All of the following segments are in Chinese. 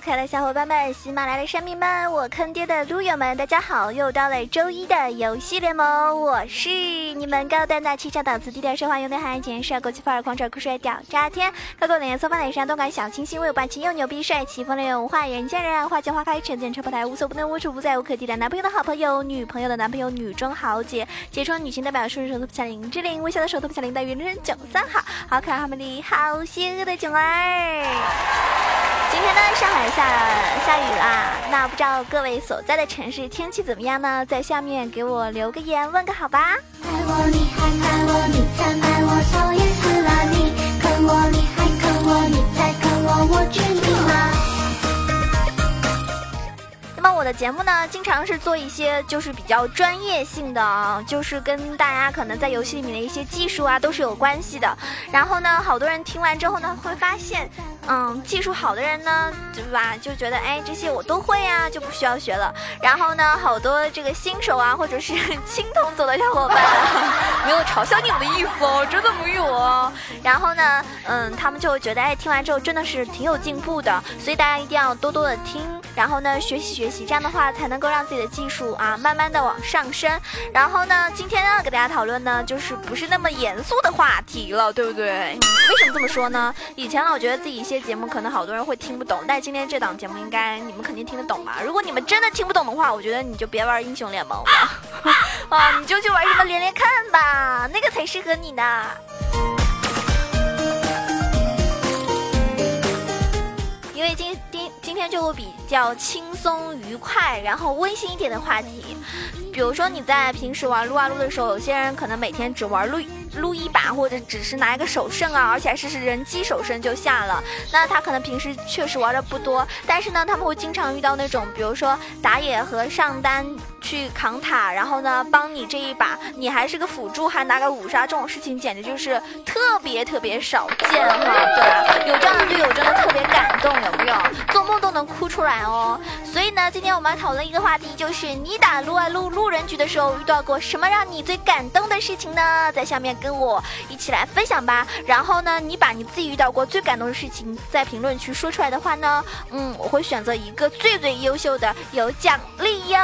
可爱的小伙伴们，喜马拉雅的山民们，我坑爹的撸友们，大家好！又到了周一的游戏联盟，我是你们高端大气上档次、低调奢华有内涵、简帅国际范儿、狂拽酷帅屌炸天、高冷颜色发奶山、动感小清新、有霸气又牛逼、帅气风流有文化、人见人爱、花见花开、陈见车爆胎、无所不能、无处不在、无可替代、男朋友的好朋友、女朋友的男朋友、女中豪杰、杰出女性代表、顺手头不像林志玲、微笑的手头不像林黛玉、人生九三好、好可爱好美丽、好邪恶的囧儿。今天呢，上海下下雨啦。那不知道各位所在的城市天气怎么样呢？在下面给我留个言，问个好吧。爱我你还爱我，你曾爱我，讨厌死了你，看我你还看我，你再看我，我娶你我的节目呢，经常是做一些就是比较专业性的啊，就是跟大家可能在游戏里面的一些技术啊都是有关系的。然后呢，好多人听完之后呢，会发现，嗯，技术好的人呢，对吧，就觉得哎这些我都会啊，就不需要学了。然后呢，好多这个新手啊，或者是 青铜走的小伙伴，没有嘲笑你们的意思哦，真的没有哦。然后呢，嗯，他们就觉得哎听完之后真的是挺有进步的，所以大家一定要多多的听，然后呢学习学习，这样的话才能够让自己的技术啊慢慢的往上升。然后呢，今天呢给大家讨论呢就是不是那么严肃的话题了，对不对？为什么这么说呢？以前呢我觉得自己一些节目可能好多人会听不懂，但今天这档节目应该你们肯定听得懂吧？如果你们真的听不懂的话，我觉得你就别玩英雄联盟了，啊，你就去玩什么连连看吧，那个才适合你呢。因为今天就会比较轻松愉快，然后温馨一点的话题，比如说你在平时玩撸啊撸的时候，有些人可能每天只玩撸撸一把，或者只是拿一个首胜啊，而且还是是人机首胜就下了，那他可能平时确实玩的不多，但是呢，他们会经常遇到那种，比如说打野和上单去扛塔，然后呢帮你这一把，你还是个辅助，还拿个五杀，这种事情简直就是特别特别少见哈，对吧？有这样的队友真的特别感动，有没有？做梦都能哭出来哦。所以呢，今天我们要讨论一个话题，就是你打撸啊撸路人局的时候遇到过什么让你最感动的事情呢？在下面跟我一起来分享吧。然后呢，你把你自己遇到过最感动的事情在评论区说出来的话呢，嗯，我会选择一个最最优秀的，有奖励哟。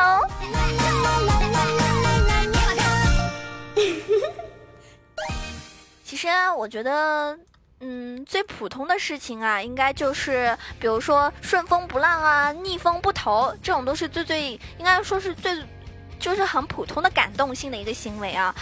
其实我觉得，嗯，最普通的事情啊，应该就是，比如说顺风不浪啊，逆风不投，这种都是最最，应该说是最，就是很普通的感动性的一个行为啊。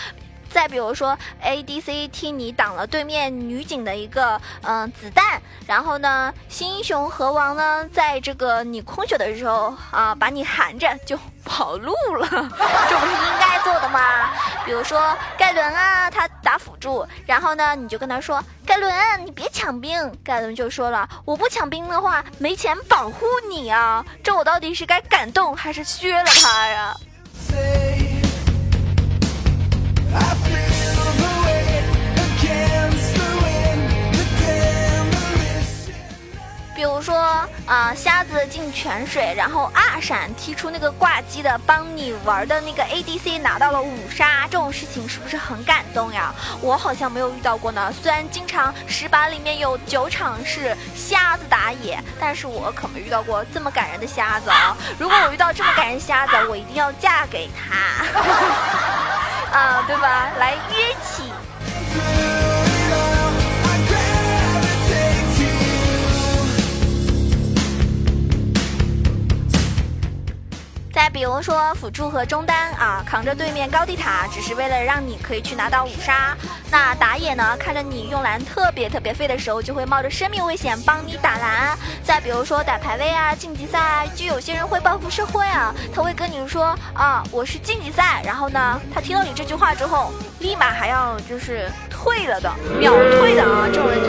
再比如说，ADC 替你挡了对面女警的一个嗯、子弹，然后呢，新英雄河王呢，在这个你空血的时候啊，把你含着就跑路了，这不是应该做的吗？比如说盖伦啊，他打辅助，然后呢，你就跟他说，盖伦你别抢兵，盖伦就说了，我不抢兵的话，没钱保护你啊，这我到底是该感动还是削了他呀？说啊、瞎子进泉水，然后二闪踢出那个挂机的，帮你玩的那个 ADC 拿到了五杀，这种事情是不是很感动呀？我好像没有遇到过呢。虽然经常十把里面有九场是瞎子打野，但是我可没遇到过这么感人的瞎子啊！如果我遇到这么感人瞎子，我一定要嫁给他，啊，对吧？来约起。比如说辅助和中单啊，扛着对面高地塔，只是为了让你可以去拿到五杀。那打野呢，看着你用蓝特别特别废的时候，就会冒着生命危险帮你打蓝。再比如说打排位啊、晋级赛啊，就有些人会报复社会啊，他会跟你说啊，我是晋级赛，然后呢，他听到你这句话之后，立马还要就是退了的，秒退的啊，这种人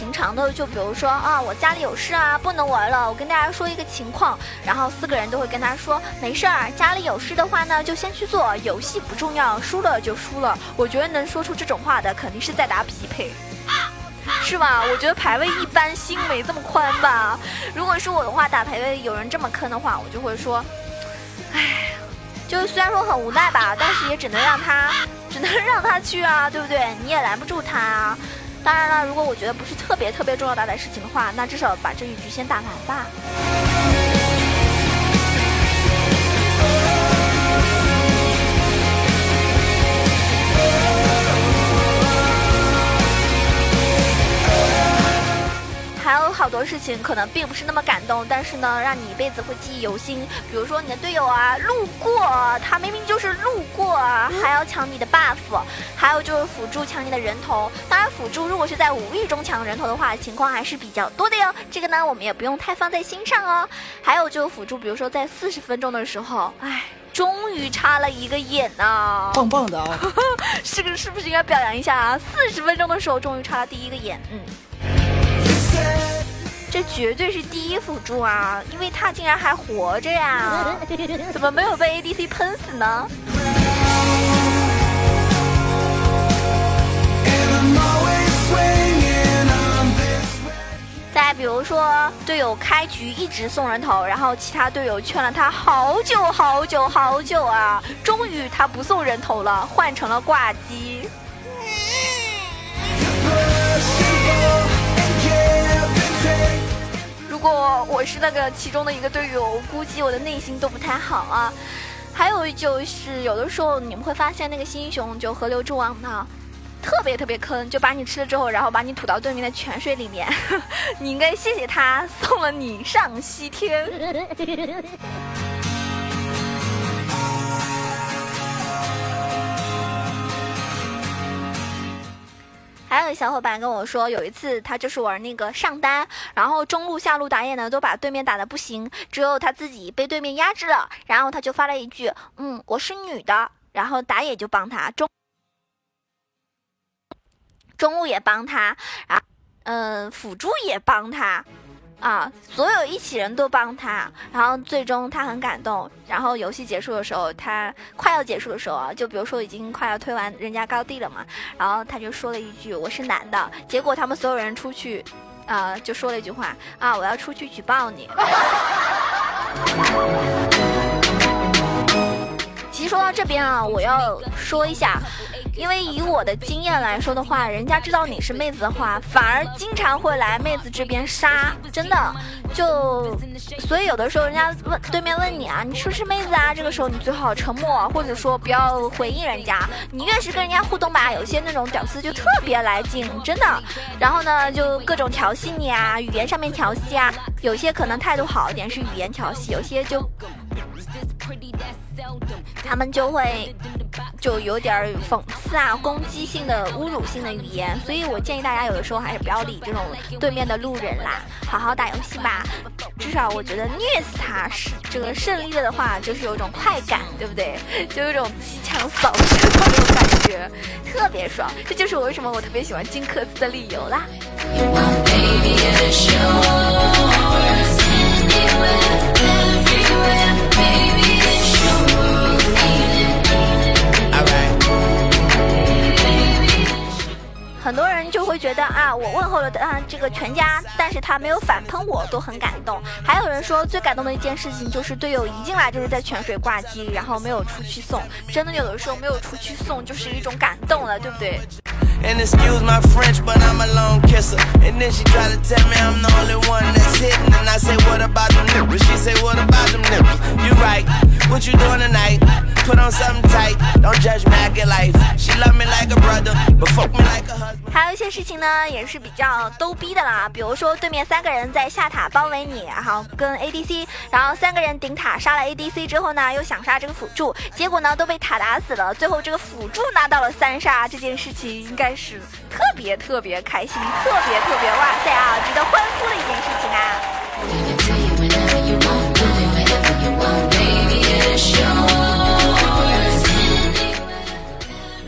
平常的，就比如说啊，我家里有事啊，不能玩了。我跟大家说一个情况，然后四个人都会跟他说，没事儿，家里有事的话呢，就先去做，游戏不重要，输了就输了。我觉得能说出这种话的，肯定是在打匹配。是吧？我觉得排位一般，心没这么宽吧。如果是我的话，打排位有人这么坑的话，我就会说，唉，就是虽然说很无奈吧，但是也只能让他，只能让他去啊，对不对？你也拦不住他啊。当然了，如果我觉得不是特别特别重要大的事情的话，那至少把这一局先打完吧。好多事情可能并不是那么感动，但是呢，让你一辈子会记忆犹新。比如说你的队友啊，路过，他明明就是路过，啊还要抢你的 buff，还有就是辅助抢你的人头。当然，辅助如果是在无意中抢人头的话，情况还是比较多的哟。这个呢，我们也不用太放在心上哦。还有就是辅助，比如说在四十分钟的时候，哎，终于插了一个眼呐、棒棒的啊！是 个是不是应该表扬一下啊？四十分钟的时候终于插了第一个眼，嗯。这绝对是第一辅助啊，因为他竟然还活着呀！怎么没有被 ADC 喷死呢.再比如说，队友开局一直送人头，然后其他队友劝了他好久好久好久啊，终于他不送人头了，换成了挂机。如果我是那个其中的一个队友，估计我的内心都不太好啊。还有就是，有的时候你们会发现那个新英雄就河流之王呢，特别特别坑，就把你吃了之后，然后把你吐到对面的泉水里面。你应该谢谢他送了你上西天。还有小伙伴跟我说，有一次他就是玩那个上单，然后中路、下路打野呢都把对面打的不行，只有他自己被对面压制了，然后他就发了一句：“嗯，我是女的。”然后打野就帮他，中中路也帮他，啊，嗯，辅助也帮他。啊，所有一起人都帮他，然后最终他很感动。然后游戏结束的时候，他快要结束的时候啊，就比如说已经快要推完人家高地了嘛，然后他就说了一句：“我是男的。”结果他们所有人出去，啊，就说了一句话：“啊，我要出去举报你。” 其实说到这边啊，我要说一下，因为以我的经验来说的话，人家知道你是妹子的话，反而经常会来妹子这边杀，真的。就所以有的时候人家问对面问你啊，你是不是妹子啊？这个时候你最好沉默，或者说不要回应人家。你越是跟人家互动吧，有些那种屌丝就特别来劲，真的。然后呢，就各种调戏你啊，语言上面调戏啊。有些可能态度好一点是语言调戏，有些就他们就会就有点讽刺啊、攻击性的、侮辱性的语言，所以我建议大家有的时候还是不要理这种对面的路人啦，好好打游戏吧。至少我觉得虐死他是这个胜利了的话，就是有一种快感，对不对？就有一种机枪扫射的那种感觉，特别爽。这就是我为什么我特别喜欢金克斯的理由啦。很多人就会觉得啊，我问候了啊这个全家，但是他没有反喷我，都很感动。还有人说最感动的一件事情就是队友一进来就是在泉水挂机，然后没有出去送，真的有的时候没有出去送就是一种感动了，对不对？And excuse my French, but I'm a lone kisser. And then she try to tell me I'm the only one that's hitting. And I say, what about them nipples? She say, what about them nipples? You right. What you doing tonight? Put on something tight. Don't judge me, I get life. She love me like a brother, but fuck me like a husband. 还有一些事情呢，也是比较逗逼的啦，比如说对面三个人在下塔包围你，然后跟 ADC，然后三个人顶塔杀了 ADC 之后呢，又想杀这个辅助，结果呢都被塔打死了，最后这个辅助拿到了三杀，这件事情应该是特别特别开心，特别特别哇塞啊，值得欢呼的一件事情啊！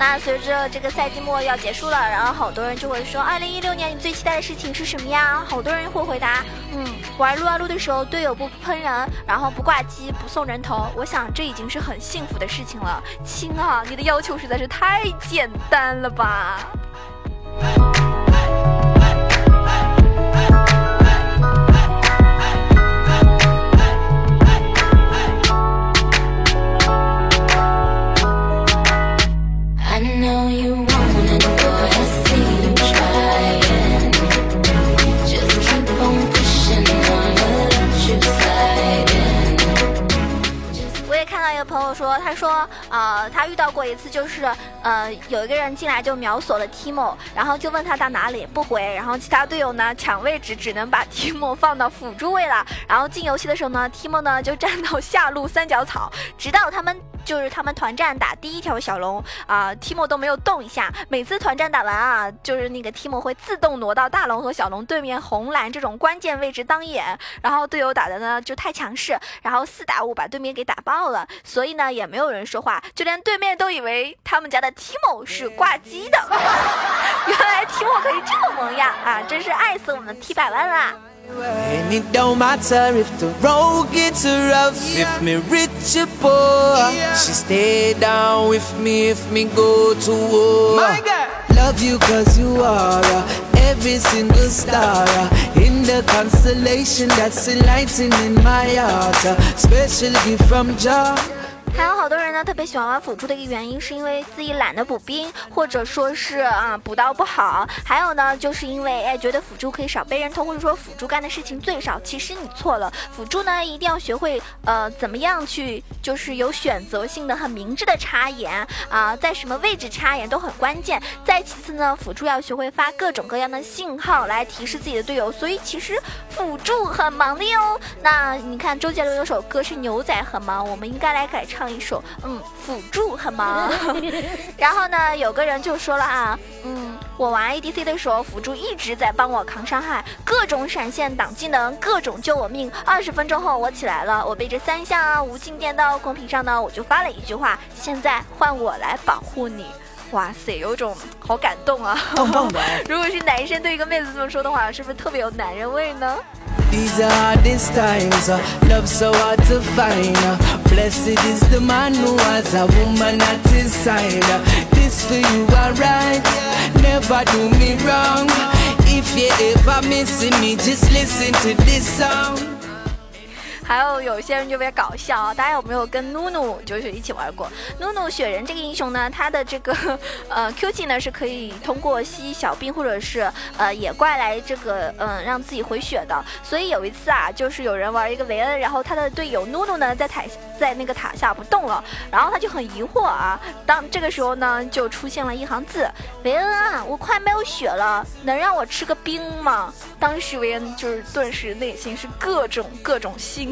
那随着这个赛季末要结束了，然后好多人就会说，二零一六年你最期待的事情是什么呀？好多人会回答，嗯，玩撸啊撸的时候队友不喷人，然后不挂机，不送人头，我想这已经是很幸福的事情了。亲啊，你的要求实在是太简单了吧？他说，呃，他遇到过一次，就是呃有一个人进来就秒锁了 Timo，然后就问他到哪里不回，然后其他队友呢抢位置只能把 Timo 放到辅助位了，然后进游戏的时候呢，Timo 呢就站到下路三角草，直到他们。就是他们团战打第一条小龙啊，Timo 都没有动一下。每次团战打完啊，就是那个 Timo 会自动挪到大龙和小龙对面红蓝这种关键位置当眼。然后队友打的呢就太强势，然后四打五把对面给打爆了，所以呢也没有人说话，就连对面都以为他们家的 Timo 是挂机的。原来 Timo 可以这么萌呀啊，真是爱死我们 T 百万啦！And it don't matter if the road gets rough, if me rich or poor. She stay down with me if me go to war. My girl. Love you cause you are uh, every single star uh, in the constellation that's enlightening my heart. Uh, special gift from Jah. 还有好多人呢，特别喜欢玩辅助的一个原因，是因为自己懒得补兵，或者说是啊补刀不好。还有呢，就是因为哎觉得辅助可以少被人偷，或者说辅助干的事情最少。其实你错了，辅助呢一定要学会呃怎么样去，就是有选择性的、很明智的插眼啊，在什么位置插眼都很关键。再其次呢，辅助要学会发各种各样的信号来提示自己的队友。所以其实辅助很忙的哟。那你看周杰伦有首歌是牛仔很忙，我们应该来改唱。唱一首，嗯，辅助很忙。然后呢，有个人就说了啊，嗯，我玩 ADC 的时候，辅助一直在帮我扛伤害，各种闪现挡技能，各种救我命。二十分钟后我起来了，我被这三项啊无尽电到公屏上呢，我就发了一句话：现在换我来保护你。哇塞，有种好感动啊！棒棒的。如果是男生对一个妹子这么说的话，是不是特别有男人味呢？These are times, uh, love so hard to find. Uh, blessed is the man who has a woman at his side. Uh, this for you, alright? Never do me wrong. If you ever missing me, just listen to this song. 还有有些人就特别搞笑啊！大家有没有跟努努就是一起玩过？努努雪人这个英雄呢，他的这个 呃 Q 技呢是可以通过吸小兵或者是呃野怪来这个嗯、让自己回血的。所以有一次啊，就是有人玩一个维恩，然后他的队友努努呢在塔在那个塔下不动了，然后他就很疑惑啊。当这个时候呢，就出现了一行字：维恩啊，我快没有血了，能让我吃个兵吗？当时维恩就是顿时内心是各种各种心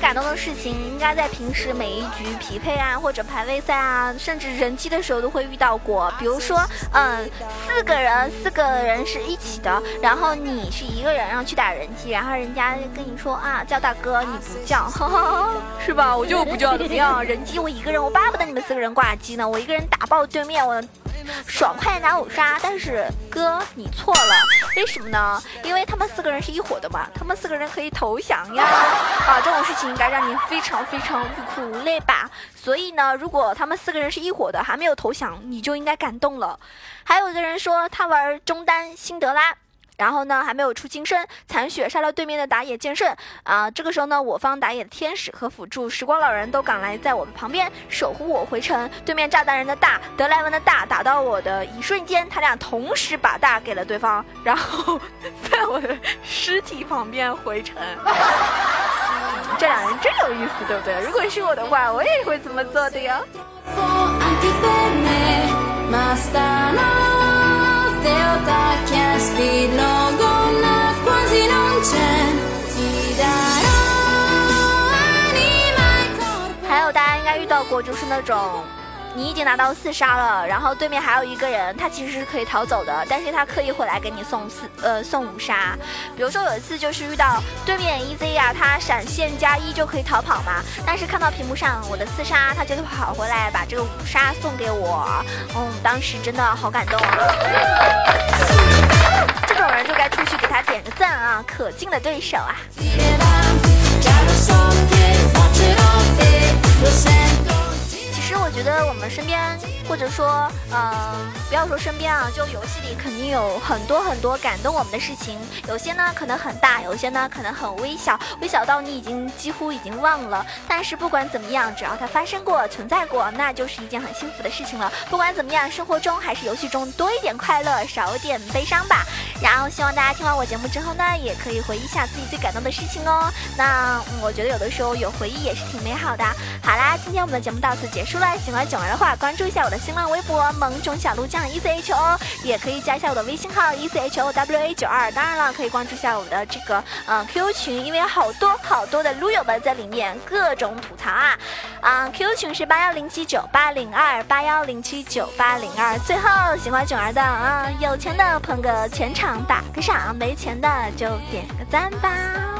感动的事情，应该在平时每一局匹配啊，或者排位赛啊，甚至人机的时候都会遇到过。比如说，嗯，四个人，四个人是一起的，然后你是一个人，然后去打人机，然后人家跟你说啊，叫大哥，你不叫，哈哈，是吧？我就不叫，怎么样？人机我一个人，我巴不得你们四个人挂机呢，我一个人打爆对面，我。爽快拿五杀，但是哥你错了，为什么呢？因为他们四个人是一伙的嘛，他们四个人可以投降呀，啊，这种事情应该让你非常非常欲哭无泪吧。所以呢，如果他们四个人是一伙的，还没有投降，你就应该感动了。还有一个人说他玩中单辛德拉。然后呢，还没有出金身，残血杀了对面的打野剑圣啊！这个时候呢，我方打野的天使和辅助时光老人都赶来在我们旁边守护我回城。对面炸弹人的大德莱文的大打到我的一瞬间，他俩同时把大给了对方，然后 在我的尸体旁边回城。这两人真有意思，对不对？如果是我的话，我也会这么做的呀。Matteo Tacchia spillo gonna quasi non c'è ti darò anima e corpo 大家应该遇到过，就是那种你已经拿到四杀了，然后对面还有一个人，他其实是可以逃走的，但是他刻意会来给你送四呃送五杀。比如说有一次就是遇到对面 EZ 呀、他闪现加一就可以逃跑嘛，但是看到屏幕上我的四杀，他就会跑回来把这个五杀送给我，嗯，当时真的好感动啊。这种人就该出去给他点个赞啊，可敬的对手啊！其实我觉得我们身边，或者说，嗯，不要说身边啊，就游戏里肯定有很多很多感动我们的事情。有些呢可能很大，有些呢可能很微小，微小到你已经几乎已经忘了。但是不管怎么样，只要它发生过、存在过，那就是一件很幸福的事情了。不管怎么样，生活中还是游戏中多一点快乐，少一点悲伤吧。然后希望大家听完我节目之后呢，也可以回忆一下自己最感动的事情哦。那、我觉得有的时候有回忆也是挺美好的。好啦，今天我们的节目到此结束了。喜欢囧儿的话，关注一下我的新浪微博萌种小鹿酱 E C H O，也可以加一下我的微信号 E C H O W A 九二。当然了，可以关注一下我们的这个嗯 Q 群，因为好多好多的撸友们在里面各种吐槽啊。啊、q 群是八幺零七九八零二八幺零七九八零二。最后，喜欢囧儿的啊、有钱的捧个全场打个赏没钱的就点个赞吧。